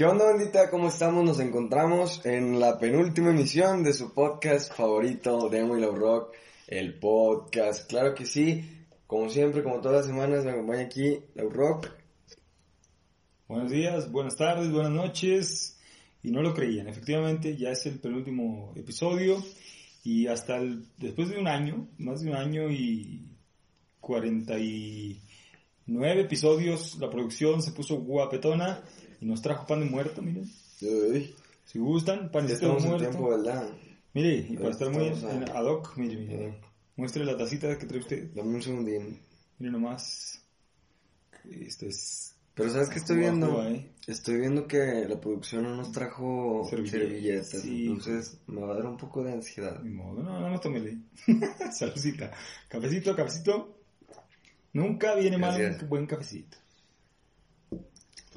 ¿Qué onda, bandita? ¿Cómo estamos? Nos encontramos en la penúltima emisión de su podcast favorito, Demo y Love Rock, el podcast. Claro que sí, como siempre, como todas las semanas, me acompaña aquí Love Rock. Buenos días, buenas tardes, buenas noches. Y no lo creían, efectivamente ya es el penúltimo episodio y hasta después de un año, más de un año y 49 episodios, la producción se puso guapetona y nos trajo pan de muerto, miren. Uy, Si gustan, panecito de muerto. tiempo. Mire, y para estar muy en ad hoc, mire, mire. Muestre la tacita que trae usted. Dame un segundín. Mire nomás. Esto es... Pero ¿sabes qué estoy viendo? eh. Estoy viendo que la producción no nos trajo Servilletas, servilletas, sí. entonces me va a dar un poco de ansiedad. Ni modo, no, no, no tómele. Saludcita. Cafecito, cafecito. Nunca viene mal un buen cafecito.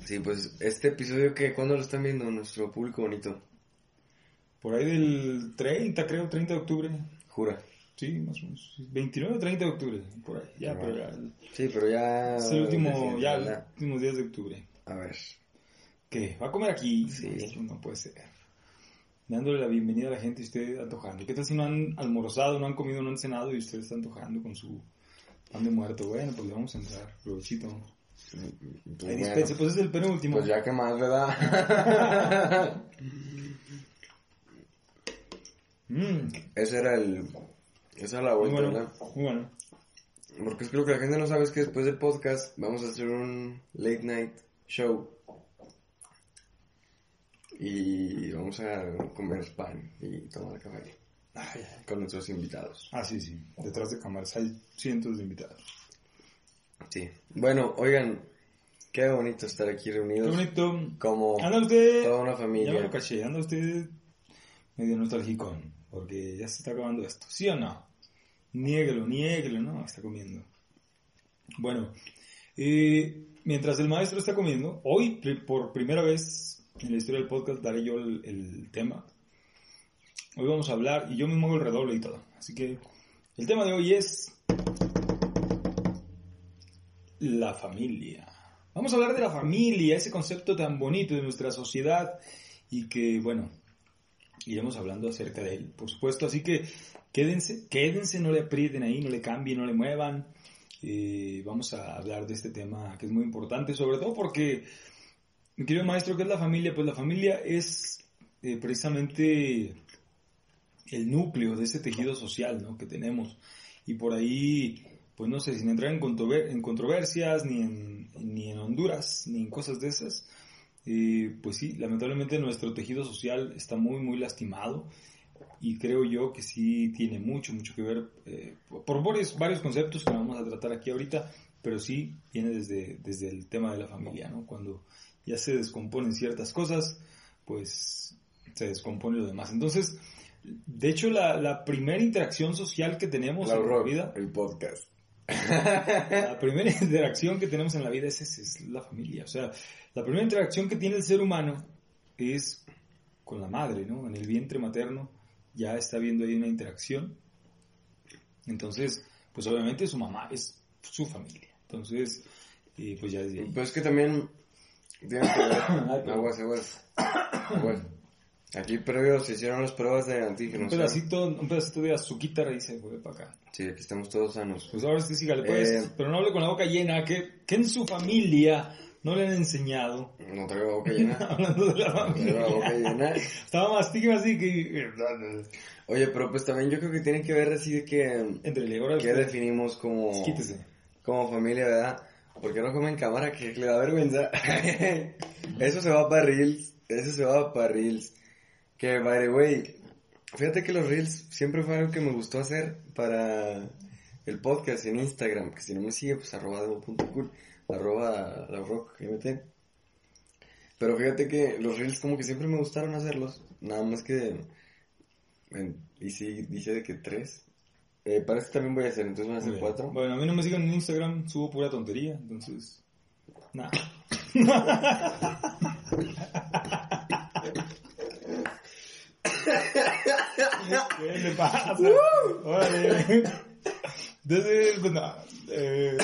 Sí, pues este episodio que, ¿cuándo lo están viendo nuestro público bonito? Por ahí del 30, creo, 30 de octubre. Jura. Sí, más o menos. 29 o 30 de octubre. Por ahí. Ya, Ah. pero ya. Sí, pero ya... Es el último, ya, los últimos días de octubre. A ver. ¿Qué? ¿Va a comer aquí? Sí. No puede ser. Dándole la bienvenida a la gente y usted antojando. ¿Qué tal si no han almorzado, no han comido, no han cenado y usted está antojando con su pan de muerto? Bueno, pues le vamos a entrar. Provechito. Pues, bueno, dispense, pues es el penúltimo. pues ya que más, ¿verdad? Mm, Ese era el... Esa era la muy vuelta, bueno, ¿verdad? muy bueno. Porque es que la gente no sabe es que después del podcast vamos a hacer un late night show. Y vamos a comer pan y tomar café Ay, ay. con nuestros invitados. Ah, sí, sí. Detrás de cámaras hay cientos de invitados. Sí. Bueno, oigan, qué bonito estar aquí Qué reunidos bonito. como Anda usted. toda una Ya me familia. lo caché. Anda usted medio nostálgico. Porque ya se está acabando esto. ¿Sí o no? Niéguelo, niéguelo. No, está comiendo. Bueno, eh, mientras el maestro está comiendo, hoy por primera vez en la historia del podcast daré yo el, el tema. Hoy vamos a hablar, y yo mismo hago el redoble y todo. Así que el tema de hoy es la familia. Vamos a hablar de la familia, ese concepto tan bonito de nuestra sociedad y que, bueno, iremos hablando acerca de él, por supuesto. Así que quédense, quédense, no le aprieten ahí, no le cambien, no le muevan. Eh, vamos a hablar de este tema que es muy importante, sobre todo porque, mi querido maestro, ¿qué es la familia? Pues la familia es eh, precisamente el núcleo de ese tejido social ¿no? que tenemos. Y por ahí, pues no sé, sin entrar en, controver- en controversias, ni en, ni en Honduras, ni en cosas de esas, eh, pues sí, lamentablemente nuestro tejido social está muy, muy lastimado y creo yo que sí tiene mucho, mucho que ver eh, por varios, varios conceptos que vamos a tratar aquí ahorita, pero sí viene desde, desde el tema de la familia, ¿no? Cuando ya se descomponen ciertas cosas, pues se descompone lo demás. Entonces, de hecho, la, la primera interacción social que tenemos La en la vida, el podcast. La primera interacción que tenemos en la vida es, es, es la familia. O sea, la primera interacción que tiene el ser humano es con la madre, ¿no? En el vientre materno ya está viendo ahí una interacción. Entonces, pues obviamente su mamá es su familia. Entonces, eh, pues ya desde ahí. Pues es que también Aguas, aguas. Aguas. Aquí previo se hicieron las pruebas de Un antígenos. pedacito, un pedacito de azuquita y se fue para acá. Sí, aquí estamos todos sanos. Pues ahora sí, sígale, pues, Eh, pero no hable con la boca llena, que, que en su familia no le han enseñado, No traigo la boca llena. hablando de la No traigo la boca familia. llena. Estaba mastique, mastique. Oye, pero pues también yo creo que tiene que ver así de que... Entre ahora ¿Qué definimos como, Quítese. como familia, verdad? Porque no come en cámara, que le da vergüenza. eso se va para Reels. Eso se va para Reels. Que, by the way, fíjate que los Reels siempre fue algo que me gustó hacer para el podcast en Instagram. Que si no me sigue, pues arroba demo.cool, arroba la rock, MT. Pero fíjate que los reels como que siempre me gustaron hacerlos. Nada más que... en- y sí, dice de que tres. Eh, para este también voy a hacer, entonces van a Muy bien. cuatro. Bueno, a mí no me sigan en Instagram, subo pura tontería, entonces. Nada. ¿Qué le pasa? Órale. Entonces, pues no, eh,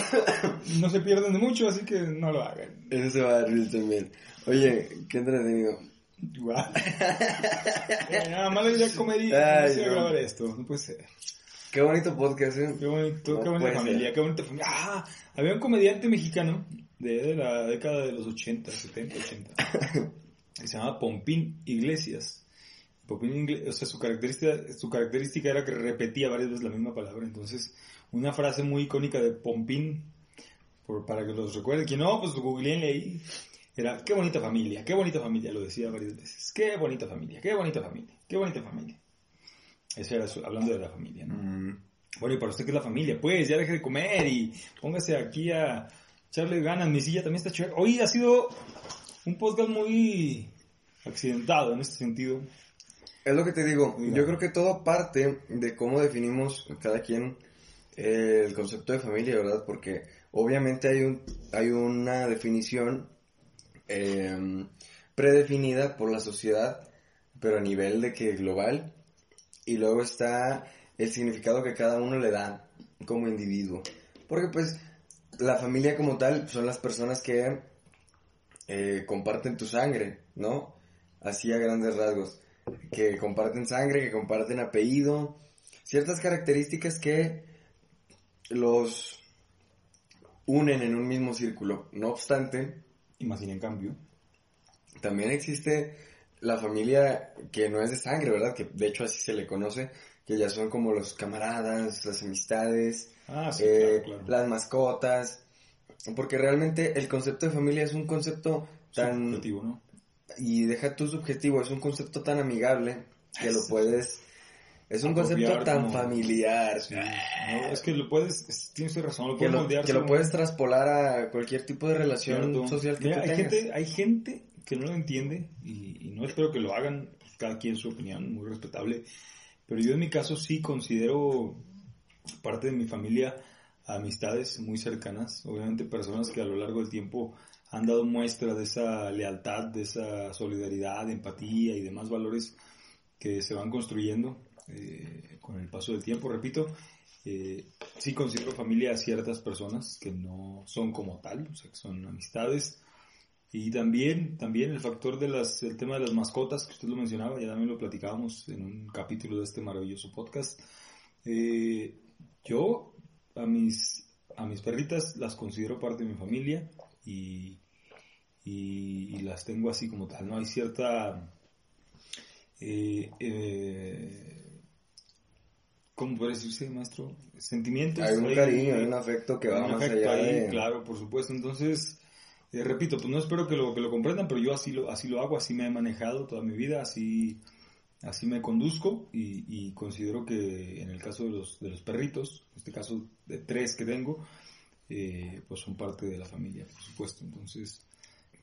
no se pierden de mucho, así que no lo hagan. Ese se va a reels también. Oye, qué entretenido. Guau. Eh, Nada más ya comedia. Ay, no sé no. grabar esto, no puede ser. Qué bonito podcast, ¿eh? Qué bonito, No qué bonita familia, ser. qué bonita familia. Ah, había un comediante mexicano de, de la década de los 80, 70, 80, que se llamaba Pompín Iglesias. Pompín Iglesias, o sea, su característica, su característica era que repetía varias veces la misma palabra. Entonces, una frase muy icónica de Pompín, por, para que los recuerden, que no, pues googleenle ahí. Era, qué bonita familia, qué bonita familia, lo decía varias veces. Qué bonita familia, qué bonita familia, qué bonita familia. Eso era su- hablando de la familia, ¿no? Mm, Bueno, y para usted que es la familia, pues ya deje de comer y póngase aquí a echarle ganas. Mi silla también está chévere. Hoy ha sido un podcast muy accidentado en este sentido. Es lo que te digo. Yo creo que todo parte de cómo definimos cada quien eh, el concepto de familia, ¿verdad? Porque obviamente hay, un, hay una definición eh, predefinida por la sociedad, pero a nivel de que global. Y luego está el significado que cada uno le da como individuo. Porque pues la familia como tal son las personas que eh, comparten tu sangre, ¿no? Así a grandes rasgos. Que comparten sangre, que comparten apellido. Ciertas características que los unen en un mismo círculo. No obstante, Imagina en cambio. también existe la familia que no es de sangre, ¿verdad? Que de hecho así se le conoce, que ya son como los camaradas, las amistades, Ah, sí, eh, claro, claro. las mascotas, porque realmente el concepto de familia es un concepto tan... Subjetivo, ¿no? Y deja tu subjetivo, es un concepto tan amigable que lo puedes... Es un concepto tan como- familiar. Sí. No, es que lo puedes, es- tienes razón, lo Que lo, que lo puedes traspolar a cualquier tipo de relación Cierto. social que Mira, tú hay tengas. gente, hay gente que no lo entiende y, y no espero que lo hagan, pues, cada quien su opinión, muy respetable. Pero yo en mi caso sí considero parte de mi familia amistades muy cercanas, obviamente personas que a lo largo del tiempo han dado muestra de esa lealtad, de esa solidaridad, empatía y demás valores que se van construyendo eh, con el paso del tiempo. Repito, eh, sí considero familia a ciertas personas que no son como tal, o sea, que son amistades. Y también, también el factor de las, el tema de las mascotas, que usted lo mencionaba, ya también lo platicábamos en un capítulo de este maravilloso podcast. Eh, yo a mis, a mis perritas las considero parte de mi familia y, y, y las tengo así como tal, ¿no? Hay cierta... Eh, eh, ¿Cómo puede decirse, maestro? Sentimientos. Hay un cariño, hay un afecto que va un más afecto allá ahí, de... Claro, por supuesto. Entonces, eh, repito, pues no espero que lo, que lo comprendan, pero yo así lo, así lo hago, así me he manejado toda mi vida, así, así me conduzco y, y considero que en el caso de los, de los perritos, en este caso de tres que tengo, eh, pues son parte de la familia, por supuesto. Entonces,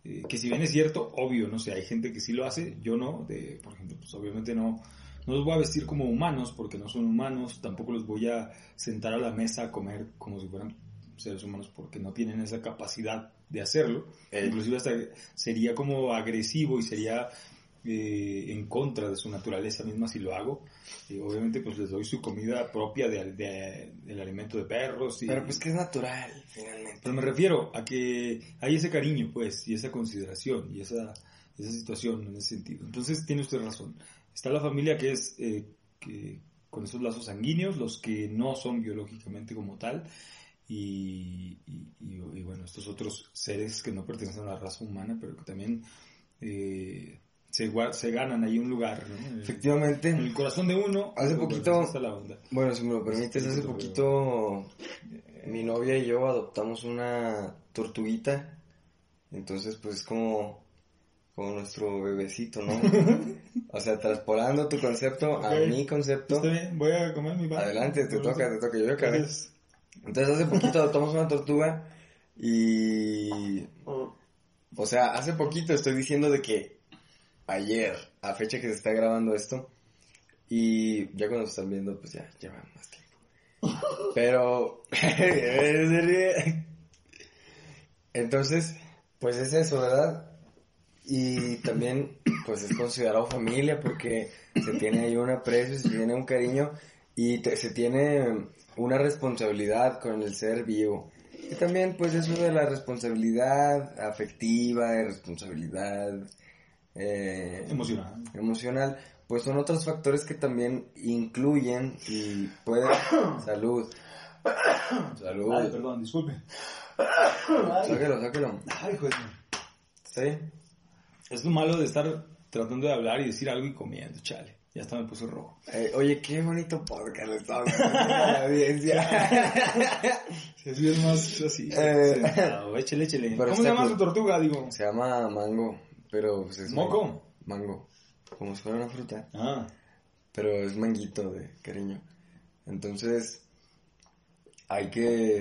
eh, que si bien es cierto, obvio, no sé, hay gente que sí lo hace, yo no, de, por ejemplo, pues obviamente no, no los voy a vestir como humanos porque no son humanos, tampoco los voy a sentar a la mesa a comer como si fueran seres humanos porque no tienen esa capacidad de hacerlo. Eh. Inclusive hasta sería como agresivo y sería eh, en contra de su naturaleza misma si lo hago. Y obviamente pues les doy su comida propia de, de- del alimento de perros. Y, Pero pues que es natural, finalmente. pero me refiero a que hay ese cariño, pues, y esa consideración, y esa, esa situación en ese sentido. Entonces, tiene usted razón. Está la familia que es eh, que, con esos lazos sanguíneos, los que no son biológicamente como tal, y, y- y- y, bueno, estos otros seres que no pertenecen a la raza humana, pero que también eh, se, ganan ahí un lugar, Efectivamente, En el corazón de uno. Hace pues, poquito- está la onda. bueno, si me lo permites, Sí, hace pero- poquito mi novia y yo adoptamos una tortuguita. Entonces, pues es como, como nuestro bebecito, ¿no? o sea, traspolando tu concepto a mi concepto. Está bien, voy a comer mi pan. Adelante, te toca, eso- te toca. Yo acabé. Gracias. Entonces hace poquito adoptamos una tortuga y O sea, hace poquito estoy diciendo de que ayer, a fecha que se está grabando esto, y ya cuando están viendo, pues ya lleva más tiempo. Pero, entonces, pues es eso, ¿verdad? Y también, pues es considerado familia porque se tiene ahí un aprecio, se tiene un cariño y se tiene una responsabilidad con el ser vivo. Y también, pues eso de la responsabilidad afectiva, de responsabilidad eh, Emocional. emocional, pues son otros factores que también incluyen y pueden... Salud. Salud. Ay, perdón, disculpe. Sáquelo, sáquelo. Ay, joder. ¿Está bien? Es lo malo de estar tratando de hablar y decir algo y comiendo, chale. Ya hasta me puse rojo. Eh, oye, qué bonito podcast le estamos la audiencia. Si es más así. Eh, sentado. Échale, échale. pero ¿Cómo se llama su tortuga, digo? Se llama mango, pero pues es ¿Moco? Mango. Como si fuera una fruta, Ah, pero es manguito de cariño. Entonces, hay que...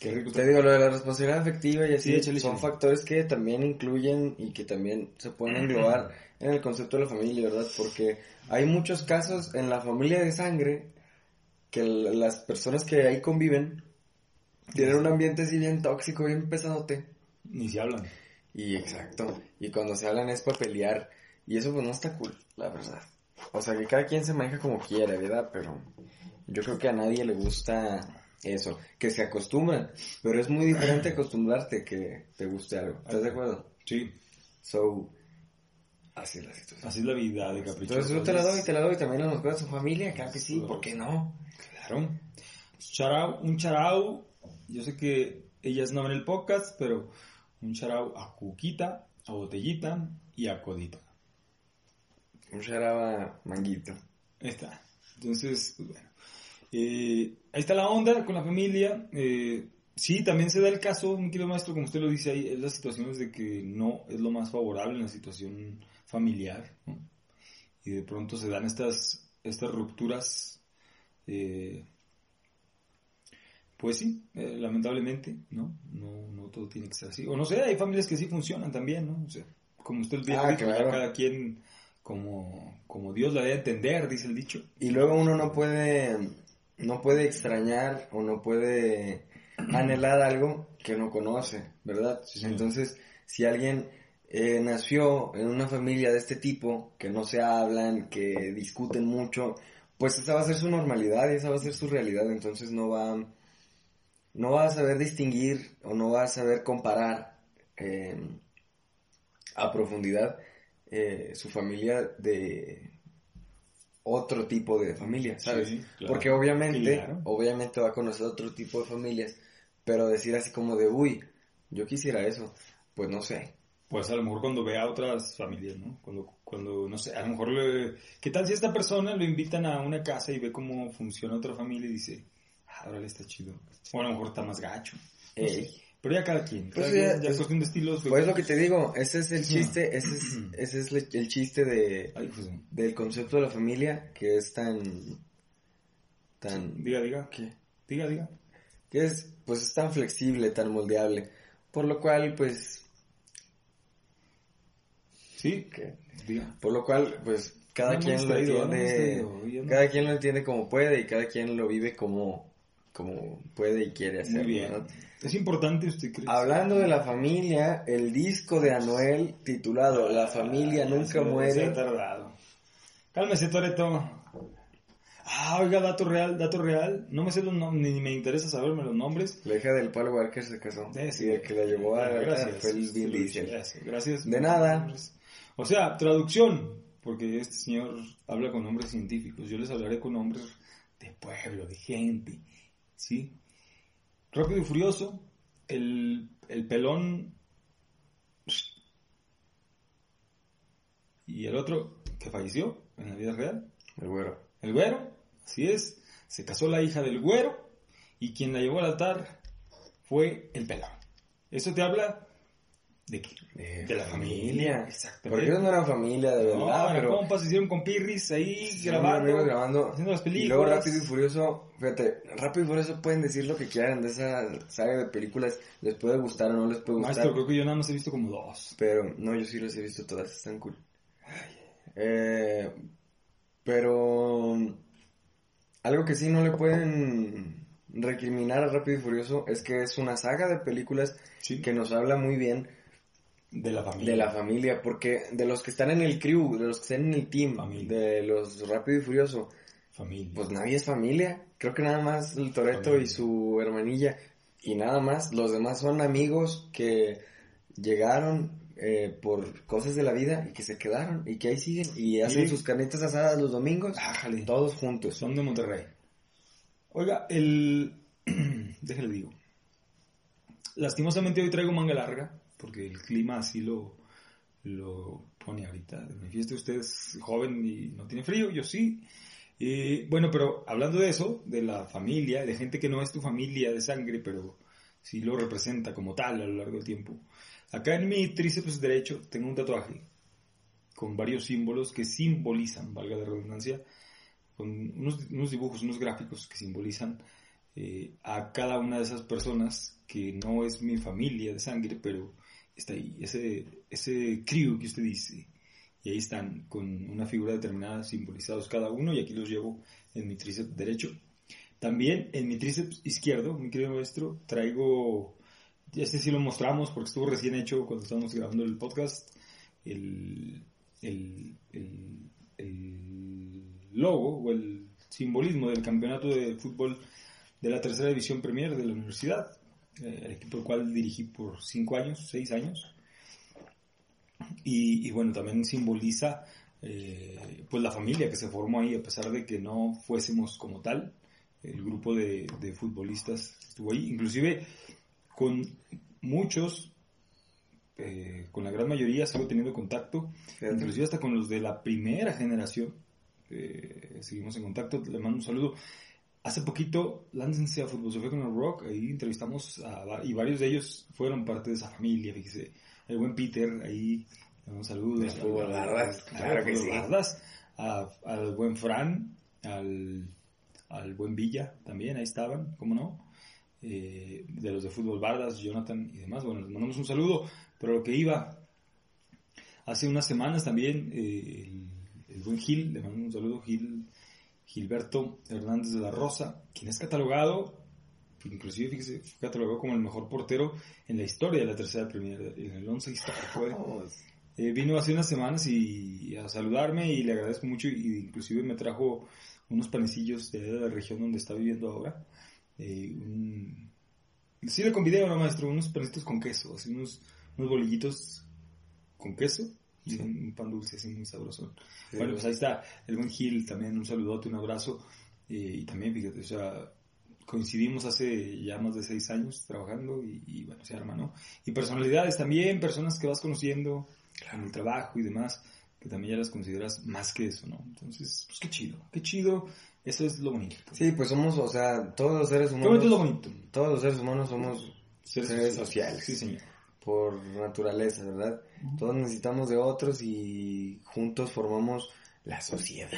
qué rico. Te digo, lo de la responsabilidad afectiva y así Sí, échale, son échale. factores que también incluyen y que también se pueden englobar en el concepto de la familia, ¿verdad? Porque hay muchos casos en la familia de sangre que las personas que ahí conviven tienen un ambiente así bien tóxico, bien pesadote. Ni se hablan. Y exacto. Y cuando se hablan es para pelear. Y eso pues no está cool, la verdad. O sea que cada quien se maneja como quiera, ¿verdad? Pero yo creo que a nadie le gusta eso. Que se acostumbran. Pero es muy diferente acostumbrarte que te guste algo. ¿Estás de acuerdo? Sí, So, así es la situación. así es la vida de caprichoso. Entonces yo te la doy, te la doy también a los de su familia. Claro que sí, ¿por qué no? Claro. Charao, un charao. Yo sé que ellas no ven el podcast, pero un charao a Cuquita, a Botellita y a Codita. Un charaba manguito. Ahí está. Entonces, bueno. Eh, ahí está la onda con la familia. Eh, sí, también se da el caso, mi querido maestro, como usted lo dice ahí, es las situaciones de que no es lo más favorable en la situación familiar. ¿no? Y de pronto se dan estas, estas rupturas. eh, pues sí, eh, lamentablemente, ¿no? ¿no? No todo tiene que ser así. O no sé, hay familias que sí funcionan también, ¿no? O sea, como usted Ah, dijo, ya claro. cada quien como, como Dios la debe entender, dice el dicho. Y luego uno no puede, no puede extrañar o no puede anhelar algo que no conoce, ¿verdad? Sí. Entonces, si alguien eh, nació en una familia de este tipo, que no se hablan, que discuten mucho, pues esa va a ser su normalidad y esa va a ser su realidad, entonces no va, no va a saber distinguir o no va a saber comparar eh, a profundidad eh, su familia de otro tipo de familia, ¿sabes? Sí, claro. Porque obviamente, Claro. obviamente va a conocer otro tipo de familias, pero decir así como de, uy, yo quisiera eso, pues no sé. Pues a lo mejor cuando vea a otras familias, ¿no? Cuando, cuando no sé, a lo mejor, le- ¿qué tal si esta persona lo invitan a una casa y ve cómo funciona otra familia y dice, órale, está chido. O a lo mejor está más gacho. No Ey. sé. Pero ya cada quien. Pues cada ya- quien, ya es es- cuestión de estilos. Pues lo que te digo, ese es el chiste, ese es, ese es el chiste de, Ay, pues, del concepto de la familia que es tan, tan, diga, diga. ¿qué? Diga, diga. que es, pues es tan flexible, tan moldeable, por lo cual, pues, Sí, ¿qué? diga. por lo cual, pues, cada No, quien lo entiende, cada quien lo entiende como puede y cada quien lo vive como, como puede y quiere hacerlo, Muy bien. ¿verdad? Es importante, ¿usted cree? Hablando de la familia, el disco de Anuel titulado La familia Ah, nunca se- Se ha muere, tardado. Cálmese, Toreto. Ah, oiga, dato real, dato real. No me sé los nombres, ni me interesa saberme los nombres. la hija del Paul Walker se casó Eh, y el que la llevó a Gracias. Sí, Diesel. Gracias. gracias. De nada. O sea, traducción, porque este señor habla con nombres científicos. Yo les hablaré con nombres de pueblo, de gente. ¿Sí? Rápido y Furioso, el, el pelón y el otro que falleció en la vida real, El güero. el güero, así es, se casó la hija del güero y quien la llevó al altar fue el pelón. Eso te habla ¿De qué? De, De la familia, exactamente. Porque ellos no eran familia, de verdad, No, pero compas hicieron con Pirris ahí Sí, grabando, haciendo las Y películas. luego Rápido y Furioso, fíjate, Rápido y Furioso pueden decir lo que quieran de esa saga de películas, les puede gustar o no les puede gustar. Maestro, creo que yo nada más he visto como dos. Pero, no, yo sí las he visto todas, están cool. Eh, pero, algo que sí no le pueden recriminar a Rápido y Furioso es que es una saga de películas Sí. que nos habla muy bien De la familia. de la familia, porque de los que están en el crew, de los que están en el team, Familia. de los Rápido y Furioso, familia. pues nadie es familia. Creo que nada más el Toreto y su hermanilla. Y nada más. Los demás son amigos que llegaron eh, por cosas de la vida y que se quedaron y que ahí siguen. Y hacen sus carnitas asadas los domingos. Ájale. Todos juntos. Son de Monterrey. Oiga, el... Déjale digo. Lastimosamente hoy traigo manga larga, porque el clima así lo, lo pone ahorita. De manifiesto usted es joven y no tiene frío, yo sí. Eh, bueno, pero hablando de eso, de la familia, de gente que no es tu familia de sangre, pero sí lo representa como tal a lo largo del tiempo. Acá en mi tríceps derecho tengo un tatuaje con varios símbolos que simbolizan, valga la redundancia, con unos, unos dibujos, unos gráficos que simbolizan eh, a cada una de esas personas que no es mi familia de sangre, pero está ahí, ese, ese crew que usted dice. Y ahí están, con una figura determinada, simbolizados cada uno, y aquí los llevo en mi tríceps derecho. También en mi tríceps izquierdo, mi querido maestro, traigo, este sí lo mostramos porque estuvo recién hecho cuando estábamos grabando el podcast, el, el, el, el logo o el simbolismo del campeonato de fútbol de la tercera división Premier de la universidad, eh, el equipo al cual dirigí por cinco años, seis años. Y, y bueno, también simboliza eh, pues la familia que se formó ahí, a pesar de que no fuésemos como tal, el grupo de, de futbolistas estuvo ahí, inclusive con muchos, eh, con la gran mayoría sigo teniendo contacto, Fíjate. inclusive hasta con los de la primera generación, eh, seguimos en contacto, le mando un saludo. Hace poquito, láncense a Fútbol Sofía con el Rock, ahí entrevistamos a, y varios de ellos fueron parte de esa familia, fíjese, el buen Peter, ahí, un saludo. De Fútbol Bardas, claro que Fútbol sí. Bardas, a- al buen Fran, al, al buen Villa también, ahí estaban, ¿cómo no? Eh, de los de Fútbol Bardas, Jonathan y demás, bueno, les mandamos un saludo, pero lo que iba, hace unas semanas también, eh, el, el buen Gil, le mando un saludo, Gil, Gilberto Hernández de la Rosa, quien es catalogado, inclusive fíjese, fue catalogado como el mejor portero en la historia de la tercera Premier, en el 11 histórico fue. Vamos. Eh, vino hace unas semanas y a saludarme y le agradezco mucho y inclusive me trajo unos panecillos de la región donde está viviendo ahora. Eh, un... Sí le convidé ahora, maestro, unos panecitos con queso, así unos, unos bolillitos con queso y un, pan dulce así muy sabroso. Sí. Bueno, pues ahí está el buen Gil también, un saludote, un abrazo. eh, y también, fíjate, o sea, coincidimos hace ya más de seis años trabajando y, y, bueno, se arma, ¿no? Y personalidades también, personas que vas conociendo en el trabajo y demás, que también ya las consideras más que eso, ¿no? Entonces, pues qué chido, qué chido, eso es lo bonito. Sí, pues somos, o sea, todos los seres es lo humanos. bonito. Todos los seres humanos somos Seres seres sociales. Sí, señor. Por naturaleza, ¿verdad? Todos necesitamos de otros y juntos formamos la sociedad.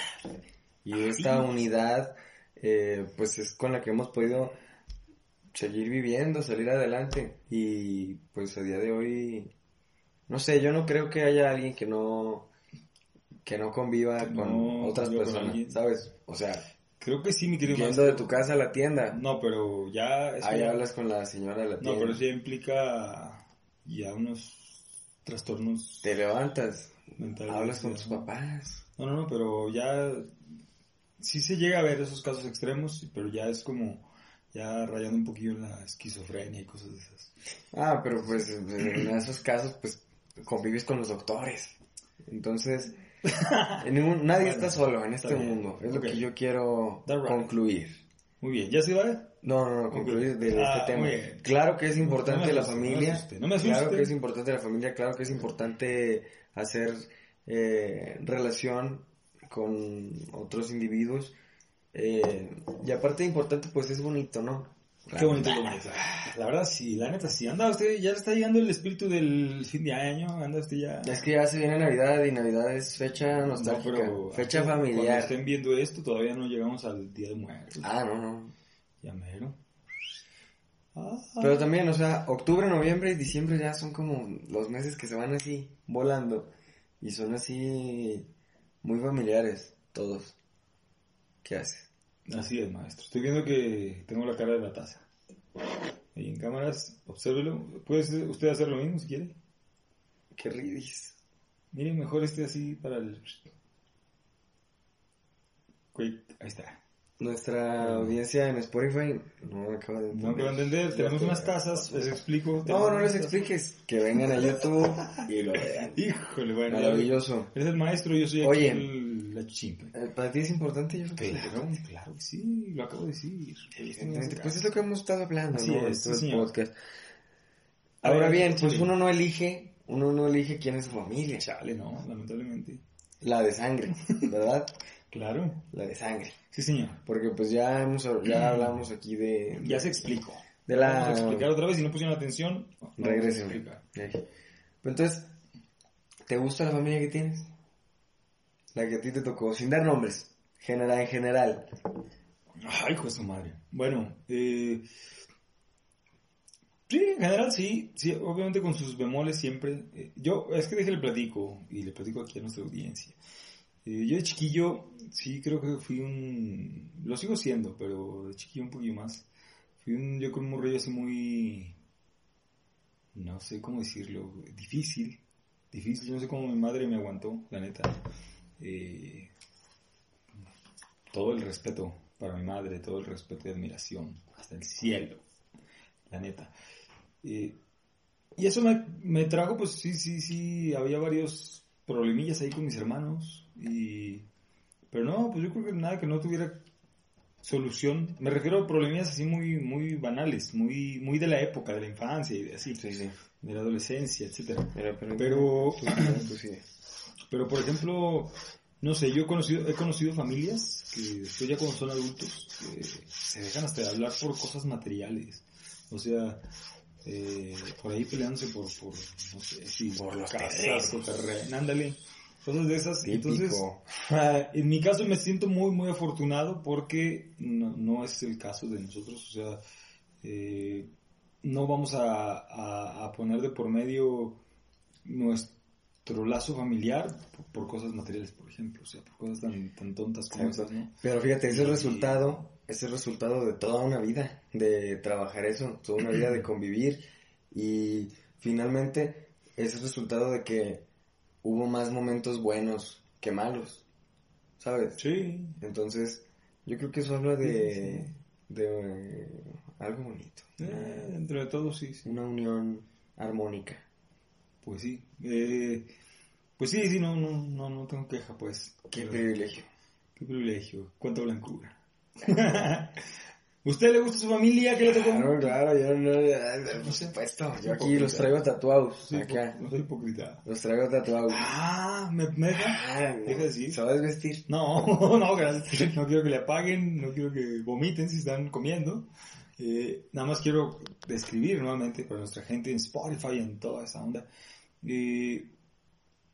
Y esta unidad, eh, pues es con la que hemos podido seguir viviendo, salir adelante. Y pues a día de hoy, no sé, yo no creo que haya alguien que no que no conviva Que con no otras con personas, alguien. ¿sabes? O sea, Creo que sí, mi querido yendo maestro. de tu casa a la tienda, No, pero ya... ahí hablas con la señora de la No, tienda, pero eso ya implica ya unos trastornos te levantas, mentales. hablas con tus papás. No, no, no, pero ya sí se llega a ver esos casos extremos, pero ya es como ya rayando un poquillo en la esquizofrenia y cosas de esas. Ah, pero pues en esos casos pues convives con los doctores. Entonces, ningún- nadie Bueno, está solo en este mundo. Es lo que yo quiero right. concluir. Muy bien, ¿ya se va? No, no, no, concluir de Ah, este tema. muy bien. Claro que es importante No la asuste, no familia. no me. Claro que es importante la familia, claro que es importante hacer eh, relación con otros individuos. Eh, y aparte de importante, pues es bonito, ¿no? Qué bonito, qué bonito. La verdad, sí, la neta, sí. Anda usted, ya está llegando el espíritu del fin de año. Anda usted ya. Es que ya se viene Navidad y Navidad es fecha No, nostálgica. pero. fecha Cuando familiar. estén viendo esto, todavía no llegamos al Día de Muertos. Ah, no, no. Ya mero. Ah, Pero también, o sea, octubre, noviembre y diciembre ya son como los meses que se van así volando. Y son así muy familiares, todos. ¿Qué haces? Así es, maestro. Estoy viendo que tengo la cara de la taza. Ahí en cámaras, obsérvelo. ¿Puede usted hacer lo mismo si quiere? Qué ridis. Miren, mejor este así para el... Quick, Ahí está. Nuestra audiencia en Spotify no acaba de No quiero entender, tenemos unas tazas, les explico. No, no les expliques. Que vengan a YouTube y lo vean. Híjole, bueno. Maravilloso. Eres el maestro, yo soy aquí Oye. el- la chimpa. Eh, Para ti es importante, yo creo que Claro, claro que sí, lo acabo de decir. Evidentemente, pues es lo que hemos estado hablando, Así ¿no? es, sí, señor. podcast. Ahora ver, bien, pues sí. uno no elige, uno no elige quién es su familia. Chale, no, lamentablemente. La de sangre, ¿verdad? Claro, La de sangre. sí señor. Porque pues ya hemos, ya hablamos aquí de... Ya se explicó. De Vamos a la... explicar otra vez, si no pusieron atención. no Regresen. Pero entonces, ¿te gusta la familia que tienes? La que a ti te tocó, sin dar nombres, general, en general. Ay, hijo de su madre. Bueno, eh, sí, en general sí, sí, obviamente con sus bemoles siempre. Eh, yo, es que déjale platico, y le platico aquí a nuestra audiencia. Eh, yo de chiquillo, sí creo que fui un... Lo sigo siendo, pero de chiquillo un poquillo más. Fui un, yo creo un morrillo así muy... No sé cómo decirlo, difícil. Difícil, yo no sé cómo mi madre me aguantó, la neta. Eh, todo el respeto para mi madre, todo el respeto y admiración, hasta el cielo, la neta. Eh, y eso me, me trajo, pues sí, sí, sí, había varios problemillas ahí con mis hermanos, y, pero no, pues yo creo que nada que no tuviera solución. Me refiero a problemillas así muy, muy banales, muy, muy de la época, de la infancia y de así, Sí, sí. de la adolescencia, etcétera. Pero, pero, Pero- tú- tú sí. Pero por ejemplo, no sé, yo he conocido, he conocido familias que después ya cuando son adultos que se dejan hasta de hablar por cosas materiales. O sea, eh, por ahí peleándose por, por no sé, si Por los casas o terreno, ándale, cosas de esas. Entonces, Típico. ah, en mi caso me siento muy, muy afortunado porque no, no es el caso de nosotros. O sea, eh, no vamos a, a- a poner de por medio nuestro lazo familiar por, por cosas materiales, por ejemplo. O sea, por cosas tan, tan tontas como esas, ¿no? Pero fíjate, es el resultado, es el resultado de toda una vida, de trabajar eso, toda una vida de convivir y finalmente es el resultado de que hubo más momentos buenos que malos, ¿sabes? Sí, Entonces, yo creo que eso habla de, de eh, algo bonito, eh, dentro de todo sí, sí. una unión armónica. Pues sí. Eh, pues sí, sí, no, no, no, no tengo queja, pues. Qué Pero- privilegio. Qué privilegio, cuánta blancura. ¿Usted le gusta su familia? ¿Qué le tocó? Claro, claro, yo no, por supuesto, yo aquí los traigo tatuados, acá, no soy hipócrita. los traigo tatuados. Ah, ¿me, me deja? Ah, Deja de decir. ¿Sabes vestir? No, no, gracias. No quiero que le apaguen, no quiero que vomiten si están comiendo. Eh, nada más quiero describir nuevamente para nuestra gente en Spotify, en toda esa onda. Eh,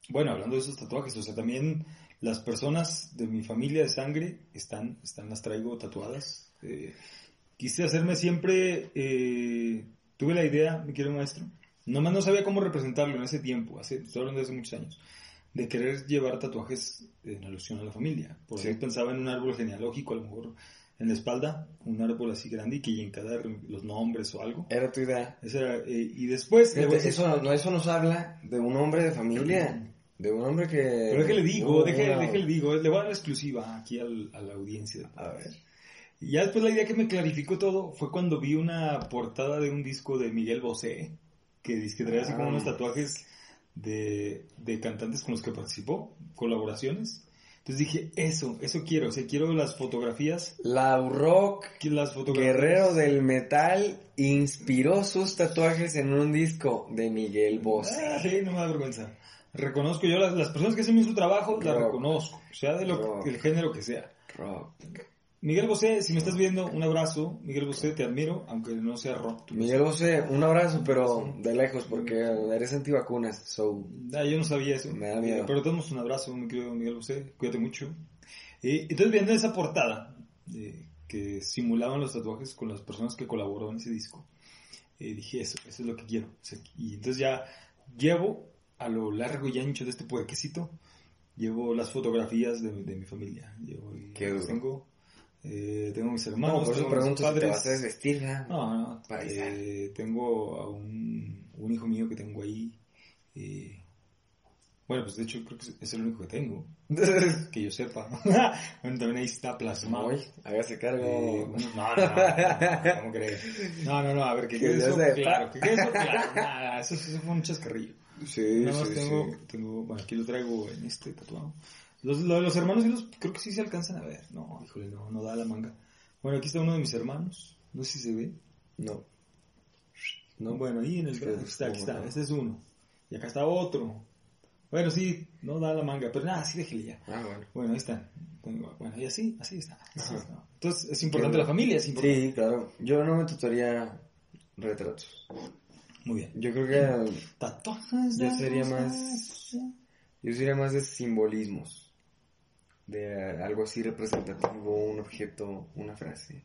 bueno, hablando de esos tatuajes, o sea, también las personas de mi familia de sangre están, están las traigo tatuadas. Eh, quise hacerme siempre, eh, tuve la idea, mi querido maestro, nomás no sabía cómo representarlo en ese tiempo, hace, estoy hablando de hace muchos años, de querer llevar tatuajes en alusión a la familia. Por Sí. pensaba en un árbol genealógico, a lo mejor en la espalda, un árbol así grande y que en cada los nombres o algo. Era tu idea. Esa era, eh, y después... Fíjate, eso, no, eso nos habla de un hombre de familia, de un hombre que... Pero déjale digo, hubo déjale, una- déjale digo, le voy a dar la exclusiva aquí al- a la audiencia. A ver. Y ya después la idea que me clarificó todo fue cuando vi una portada de un disco de Miguel Bosé, que dice que traía así como unos tatuajes de, de cantantes con los que participó, colaboraciones. Entonces dije, eso, eso quiero, o sea, quiero las fotografías, Lau Rock, que las fotografías. guerrero del metal, inspiró sus tatuajes en un disco de Miguel Bosé. Ah, sí, no me da vergüenza. Reconozco yo las, las personas que hacen bien su trabajo, las reconozco, sea de lo, Rock. el género que sea. Rock. Miguel Bosé, si me estás viendo, un abrazo. Miguel Bosé, te admiro, aunque no sea rock. Miguel Bosé, un abrazo, pero de lejos, porque eres antivacunas, so... Ah, yo no sabía eso. Me da miedo. Pero todos un abrazo, mi querido Miguel Bosé. Cuídate mucho. Eh, entonces, viendo esa portada eh, que simulaban los tatuajes con las personas que colaboraron en ese disco, eh, dije, eso, eso es lo que quiero. O sea, y entonces ya llevo a lo largo y ancho de este puerquecito, llevo las fotografías de, de mi familia. Llevo, y Qué duro. tengo, eh, tengo mis hermanos, No, por eso pregunto si te padres. vas a desvestir, ¿verdad? No, no. Para eh, tengo a un, un hijo mío que tengo ahí. eh, bueno, pues de hecho creo que es el único que tengo, que yo sepa. bueno, también ahí está plasmado. Uy, hágase cargo. Eh, bueno, no, no, no, ¿cómo crees? No, no, no, a ver, que Que quede ya eso claro, que quede eso claro. Nada, eso, eso fue un chascarrillo. sí, Nada más sí, tengo, sí. tengo, bueno, aquí lo traigo en este tatuado. Los, lo de los hermanos, sí los, creo que sí se alcanzan a ver. No, híjole, no, no da la manga. Bueno, aquí está uno de mis hermanos. No sé si se ve. No. No, bueno, ahí en el aquí está, aquí es está. Este es uno. Y acá está otro. Bueno, sí, no da la manga, pero nada, sí déjele ya. Ah, bueno. Bueno, ahí está. Tengo- Bueno, y así, así está. así está. Entonces, es importante la familia, es importante. Sí, claro. Yo no me tatuaría retratos. Muy bien. Yo creo que Tatuajes Yo sería más- yo sería más de simbolismos. De algo así representativo, un objeto, una frase,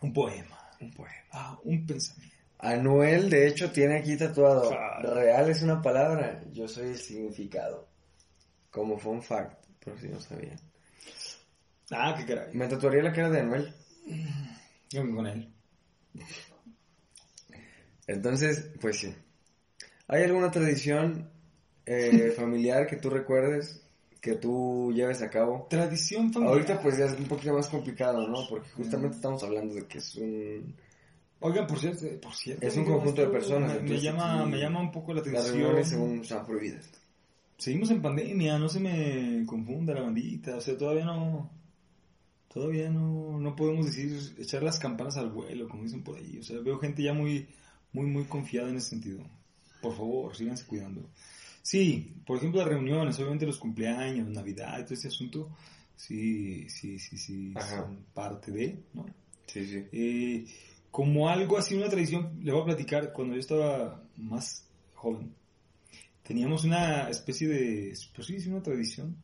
Un poema. un poema. Ah, un pensamiento. Anuel, de hecho, tiene aquí tatuado. Claro. Real es una palabra, yo soy el significado. Como fun fact, por si no sabían. Ah, qué caray. Me tatuaría la cara de Anuel. Yo con él. Entonces, pues sí. ¿Hay alguna tradición eh, familiar que tú recuerdes, que tú lleves a cabo? Tradición familiar. Ahorita pues ya es un poquito más complicado, ¿no? Porque justamente estamos hablando de que es un... Oigan, por cierto, eh, por cierto. Es un conjunto de personas, Me, llama, me llama un poco la Las atención. reuniones según están prohibidas. Seguimos en pandemia, no se me confunda la bandita, o sea, todavía no, todavía no, no podemos decir, echar las campanas al vuelo, como dicen por ahí, o sea, veo gente ya muy, muy, muy confiada en ese sentido. Por favor, síganse cuidando. Sí, por ejemplo, las reuniones, obviamente los cumpleaños, Navidad, todo ese asunto, sí, sí, sí, sí, Ajá. son parte de, ¿no? Sí, sí. Eh, como algo así, una tradición, le voy a platicar, cuando yo estaba más joven, teníamos una especie de, pues sí, sí, una tradición.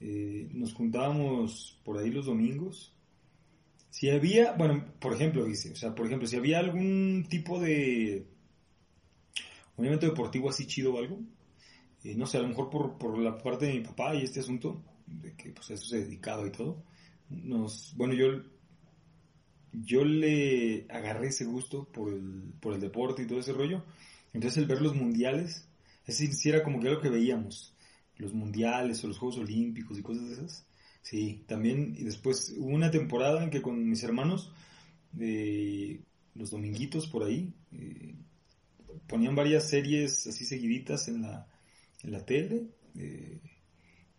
Eh, nos juntábamos por ahí los domingos. Si había, bueno, por ejemplo, dice, o sea, por ejemplo, si había algún tipo de, un evento deportivo así chido o algo, eh, no sé, a lo mejor por, por la parte de mi papá y este asunto, de que pues a eso se dedicaba y todo, nos, bueno, yo yo le agarré ese gusto por el, por el deporte y todo ese rollo. Entonces el ver los mundiales, es sí era como que era lo que veíamos, los mundiales o los Juegos Olímpicos y cosas de esas. Sí, también, y después hubo una temporada en que con mis hermanos, eh, los dominguitos por ahí, eh, ponían varias series así seguiditas en la, en la tele, eh,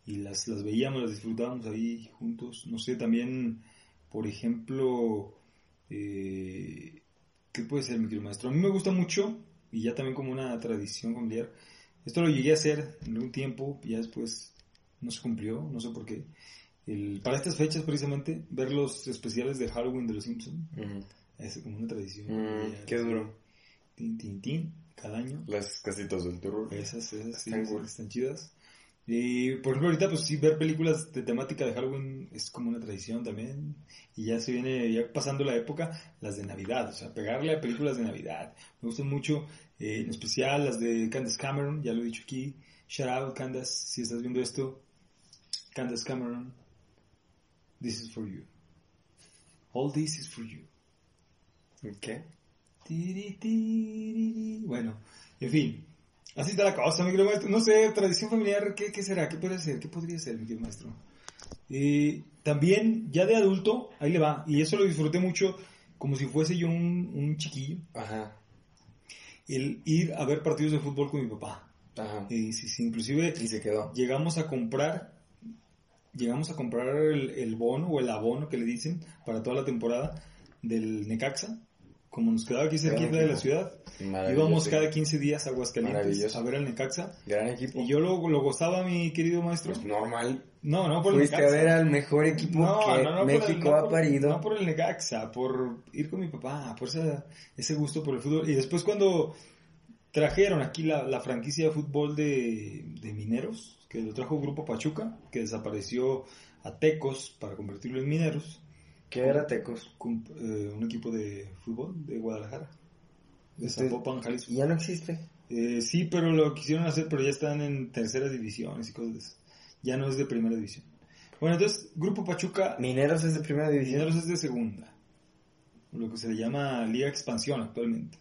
y las, las veíamos, las disfrutábamos ahí juntos. No sé, también, por ejemplo, eh, ¿qué puede ser, mi querido maestro? A mí me gusta mucho, y ya también como una tradición familiar, esto lo llegué a hacer en algún tiempo, y ya después no se cumplió, no sé por qué. El, para estas fechas, precisamente, ver los especiales de Halloween de los Simpsons, es como una tradición. Mm, qué duro. Tin, tin, tin, cada año. Las casitas del terror. Esas, esas sí, Están chidas. Y por ejemplo, ahorita, pues sí, ver películas de temática de Halloween es como una tradición también. Y ya se viene, ya pasando la época, las de Navidad, o sea, pegarle a películas de Navidad. Me gustan mucho, eh, en especial las de Candace Cameron, ya lo he dicho aquí. Shout out, Candace, si estás viendo esto. Candace Cameron, this is for you. All this is for you. ¿Qué? Tiri, tiri. Bueno, en fin. Así está la cosa, mi querido maestro. No sé, tradición familiar, ¿qué, qué será? ¿Qué podría ser? ¿Qué podría ser, mi querido maestro? Eh, también, ya de adulto, ahí le va. Y eso lo disfruté mucho, como si fuese yo un, un chiquillo. Ajá. El ir a ver partidos de fútbol con mi papá. Ajá. Y sí, sí, inclusive Y se quedó. llegamos a comprar llegamos a comprar el, el bono o el abono que le dicen para toda la temporada del Necaxa como nos quedaba aquí cerquita de la ciudad, íbamos cada 15 días a Aguascalientes a ver al Necaxa. Gran equipo. Y yo lo, lo gozaba, mi querido maestro. Pues normal. No, no por el Fuiste a Necaxa. ver al mejor equipo No, que no, no por el- México ha por- parido. No por el Necaxa, por ir con mi papá, por esa- ese gusto por el fútbol. Y después cuando trajeron aquí la, la franquicia de fútbol de, de Mineros, que lo trajo Grupo Pachuca, que desapareció a Tecos para convertirlo en Mineros, ¿Qué era Tecos? eh, un equipo de fútbol de Guadalajara, de Este- Zapopan, Jalisco. Ya no existe. Eh, sí, pero lo quisieron hacer, pero ya están en terceras divisiones y cosas de esas. Ya no es de primera división. Bueno, entonces, Grupo Pachuca Mineros es de primera división. Mineros es de segunda, lo que se le llama Liga Expansión actualmente.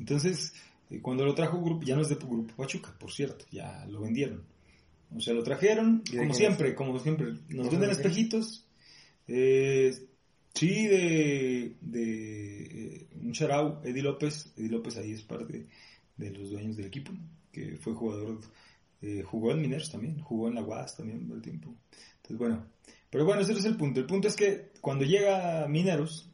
Entonces, eh, cuando lo trajo Grupo, ya no es de Grupo Pachuca, por cierto, ya lo vendieron. O sea, lo trajeron, ¿Y de como siempre, como siempre, nos ¿No venden espejitos. Eh, sí, de, de eh, un charau, Eddie López. Eddie López ahí es parte de los dueños del equipo, que fue jugador, eh, jugó en Mineros también, jugó en la UAS también por el tiempo. Entonces, bueno, pero bueno, ese es el punto. El punto es que cuando llega Mineros,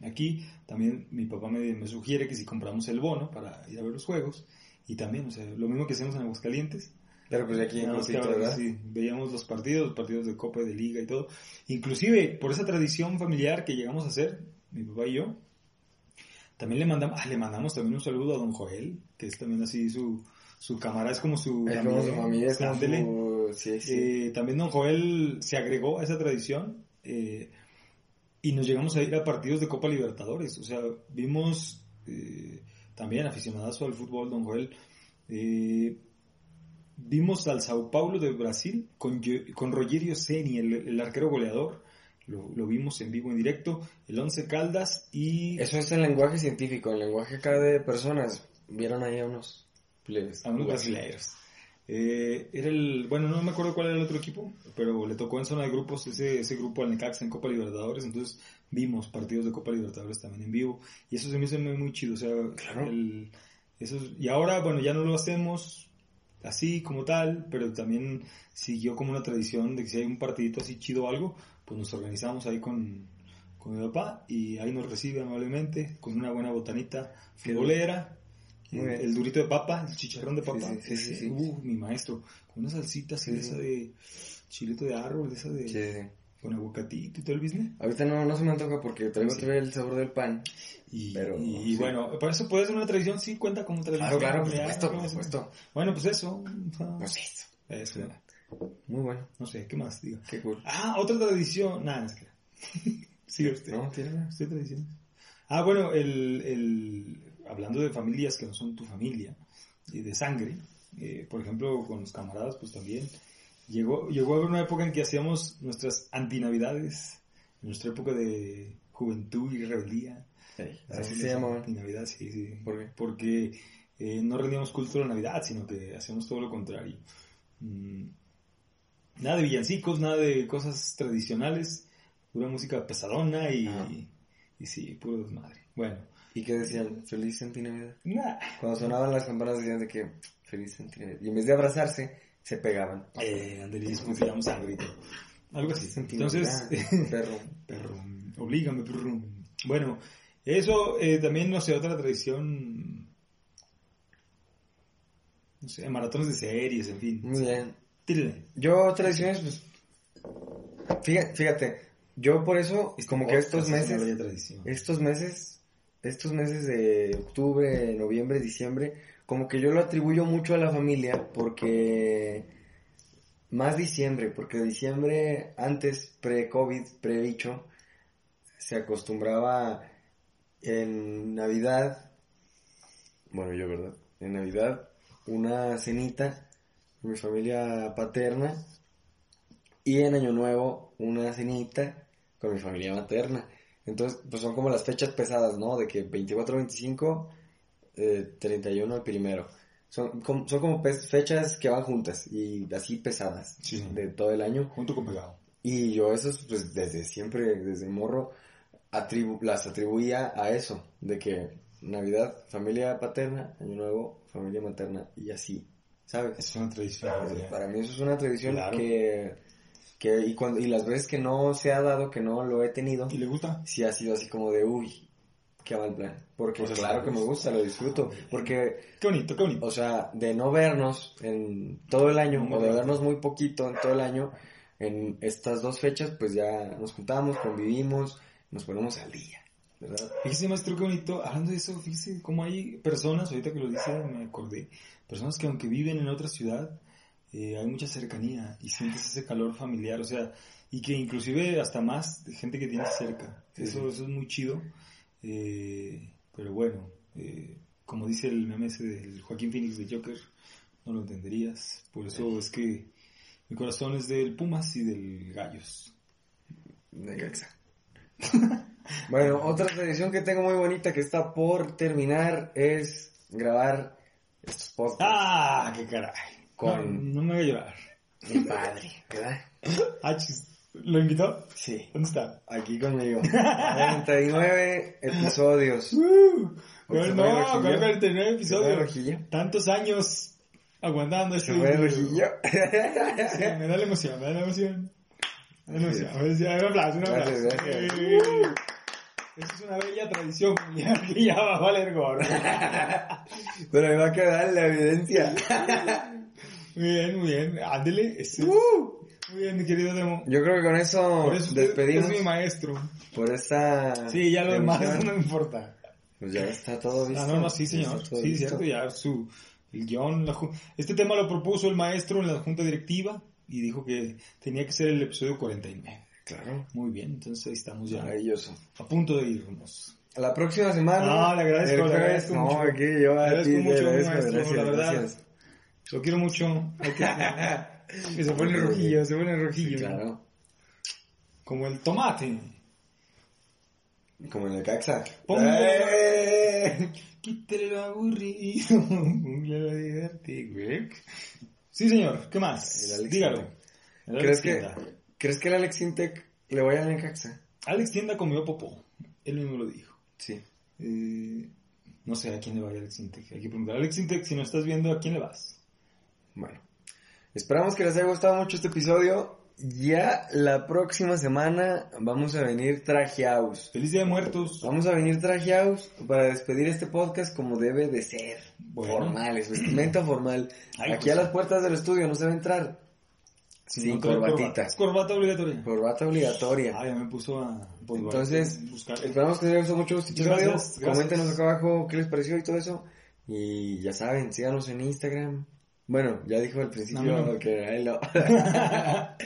aquí también mi papá me, me sugiere que si compramos el bono para ir a ver los juegos, y también, o sea, lo mismo que hacemos en Aguascalientes, Pero pues aquí en ahora ¿verdad? sí, veíamos los partidos, los partidos de Copa y de Liga y todo. Inclusive, por esa tradición familiar que llegamos a hacer, mi papá y yo, también le mandamos, ah, le mandamos también un saludo a don Joel, que es también así su, su camarada, es como su... Es como su familia, es como ándele. su... Sí, sí. Eh, también don Joel se agregó a esa tradición eh, y nos llegamos a ir a partidos de Copa Libertadores. O sea, vimos eh, también aficionados al fútbol, don Joel. eh, vimos al Sao Paulo de Brasil con, con Rogerio Ceni, el, el arquero goleador. Lo, lo vimos en vivo en directo. El Once Caldas y Eso es el lenguaje científico, el lenguaje acá de personas. Vieron ahí a unos plebes. a unos brasileños. Eh, era el, bueno, no me acuerdo cuál era el otro equipo, pero le tocó en zona de grupos ese, ese grupo al Necaxa en Copa Libertadores, entonces vimos partidos de Copa Libertadores también en vivo, y eso se me hizo muy, muy chido, o sea, Claro. el- eso es- y ahora, bueno, ya no lo hacemos así como tal, pero también siguió como una tradición de que si hay un partidito así chido o algo, pues nos organizamos ahí con, con mi papá, y ahí nos recibe amablemente, con una buena botanita futbolera, el durito de papa, el chicharrón de papa. sí, sí, sí, sí. Uh, mi maestro. Con una salsita así Sí, de esa de chilito de árbol, de esa de. Con aguacatito y todo el business. Ahorita no, no se me antoja porque traigo Sí. todavía el sabor del pan. Y, Pero, y, sí. bueno, para eso puede ser una tradición, sí cuenta como tradición. Claro, claro, por supuesto, ¿qué por supuesto. Bueno, pues eso. Pues eso. eso, Muy bueno, no sé, ¿qué más? Diga. qué cool. Ah, otra tradición. Nada, es que. Sigue usted. No, tiene ¿Usted tradiciones? Ah, bueno, el, el, hablando de familias que no son tu familia, y de sangre, eh, por ejemplo, con los camaradas, pues también, llegó, llegó a haber una época en que hacíamos nuestras antinavidades, nuestra época de juventud y rebeldía. Así Hacíamos se llamaban. Antinavidad, sí, sí. ¿Por qué? Porque eh, no rendíamos culto a la Navidad, sino que hacíamos todo lo contrario. Mm, nada de villancicos, nada de cosas tradicionales, pura música pesadona y, Ajá. y sí, puro desmadre. Bueno, ¿Y qué decían? Feliz Centinavidad. nah, Cuando sonaban las campanas decían de que feliz Centinavidad. Y en vez de abrazarse, se pegaban. eh, sangre y todo. Algo así. Entonces, perro. perro, oblígame, perro. Bueno, eso eh, también, no sé, otra tradición, no sé, maratones de series, en fin. Muy bien. Tírale. Yo, tradiciones, pues. Fíjate, fíjate, yo por eso, como que estos es meses, estos meses, estos meses de octubre, noviembre, diciembre, como que yo lo atribuyo mucho a la familia, porque más diciembre, porque diciembre antes, pre-COVID, pre-bicho, se acostumbraba en Navidad, bueno, yo, ¿verdad? En Navidad, una cenita con mi familia paterna y en Año Nuevo una cenita con mi familia materna. Entonces, pues son como las fechas pesadas, ¿no? De que 24, 25, eh, 31 el primero. Son, com- son como fechas que van juntas y así pesadas Sí, de todo el año. Junto con pegado. Y yo esos, pues desde siempre, desde morro, atribu- las atribuía a eso, de que Navidad, familia paterna, Año Nuevo, familia materna y así, ¿sabes? Es una tradición. Para mí eso es una tradición Claro. que, que y, cuando, y las veces que no se ha dado, que no lo he tenido, ¿Y le gusta? sí ha sido así como de, uy, qué mal plan. Porque Pues, claro que me gusta, lo disfruto. Porque, Qué bonito, qué bonito. o sea, de no vernos en todo el año, Muy o de bonito. vernos muy poquito en todo el año, en estas dos fechas, pues ya nos juntamos, convivimos, nos ponemos al día, ¿verdad? Fíjese, maestro, qué bonito. Hablando de eso, fíjese cómo hay personas, ahorita que lo dice, me acordé, personas que aunque viven en otra ciudad, eh, hay mucha cercanía y sientes ese calor familiar, o sea, y que inclusive hasta más gente que tienes cerca. Sí, Eso, sí. eso es muy chido. Eh, pero bueno, eh, como dice el meme ese del Joaquín Phoenix de Joker, no lo entenderías. Por eso es que mi corazón es del Pumas y del Gallos. Bueno, otra tradición que tengo muy bonita que está por terminar es grabar estos podcasts ¡Ah! ¡Qué caray! Con- No, no me voy a llorar. mi padre, ¿verdad? ¿Lo invitó? Sí, ¿Dónde está? aquí conmigo. 49 episodios. Uh, se no, fue de rojillo. con 49 ¿Se fue de episodios. Tantos años aguantando este ¿Se fue rojillo? Sí, me da la emoción, me da la emoción. Me da la emoción. Ya, un aplauso, un aplauso. Gracias, gracias. Eh, Esa es una bella tradición familiar que ya va a valer gorro. Pero me va a quedar la evidencia. Muy bien, muy bien. Ándele. ese es- Muy bien, mi querido Demo. Yo creo que con eso, Por eso despedimos es mi maestro. por esta... Sí, ya lo demás no me importa. Pues ya está todo listo. Ah, no, no, sí, señor. Sí, listo. cierto, ya su el guion. la este tema lo propuso el maestro en la junta directiva y dijo que tenía que ser el episodio 49. Claro. Muy bien, entonces ahí estamos ya Maravilloso. a punto de irnos. La próxima semana. No, le agradezco, le agradezco no, mucho. aquí yo Le a agradezco ti, mucho, le agradezco, maestro, gracias, la verdad. gracias. Lo quiero mucho. Que, se pone rojillo, se pone rojillo. Claro. Como el tomate. Como en el Caxa. ¡Eh! Quítale lo aburrido, lo divertido. Sí, señor, ¿qué más? Dígalo. ¿Crees que. ¿Crees que el Alex Intec le vaya al Necaxa? Alex Tienda comió popó. Él mismo lo dijo. Sí. Eh, no sé a quién le va a Alex Intec. Hay que preguntar. Alex Intec, si nos estás viendo, ¿a quién le vas? Bueno. Esperamos que les haya gustado mucho este episodio. Ya la próxima semana vamos a venir trajeados. Feliz Día de Muertos. Vamos a venir trajeados para despedir este podcast como debe de ser. Bueno. Formales, vestimenta formal. Ay, Aquí pues. a las puertas del estudio no se va a entrar. Si Sin no corbatita. corbata. Corbata obligatoria. Corbata obligatoria. Ah, ya me puso a... pues, Entonces, buscar. esperamos que les haya gustado mucho este episodio. Coméntenos acá abajo qué les pareció y todo eso. Y ya saben, síganos en Instagram. Bueno, ya dijo al principio no. que a él no.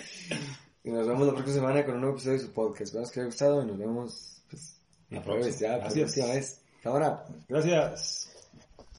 y nos vemos la próxima semana con un nuevo episodio de su podcast. Esperamos que haya gustado y nos vemos pues, La próxima. ya, por Gracias. última vez. Cámara. Gracias.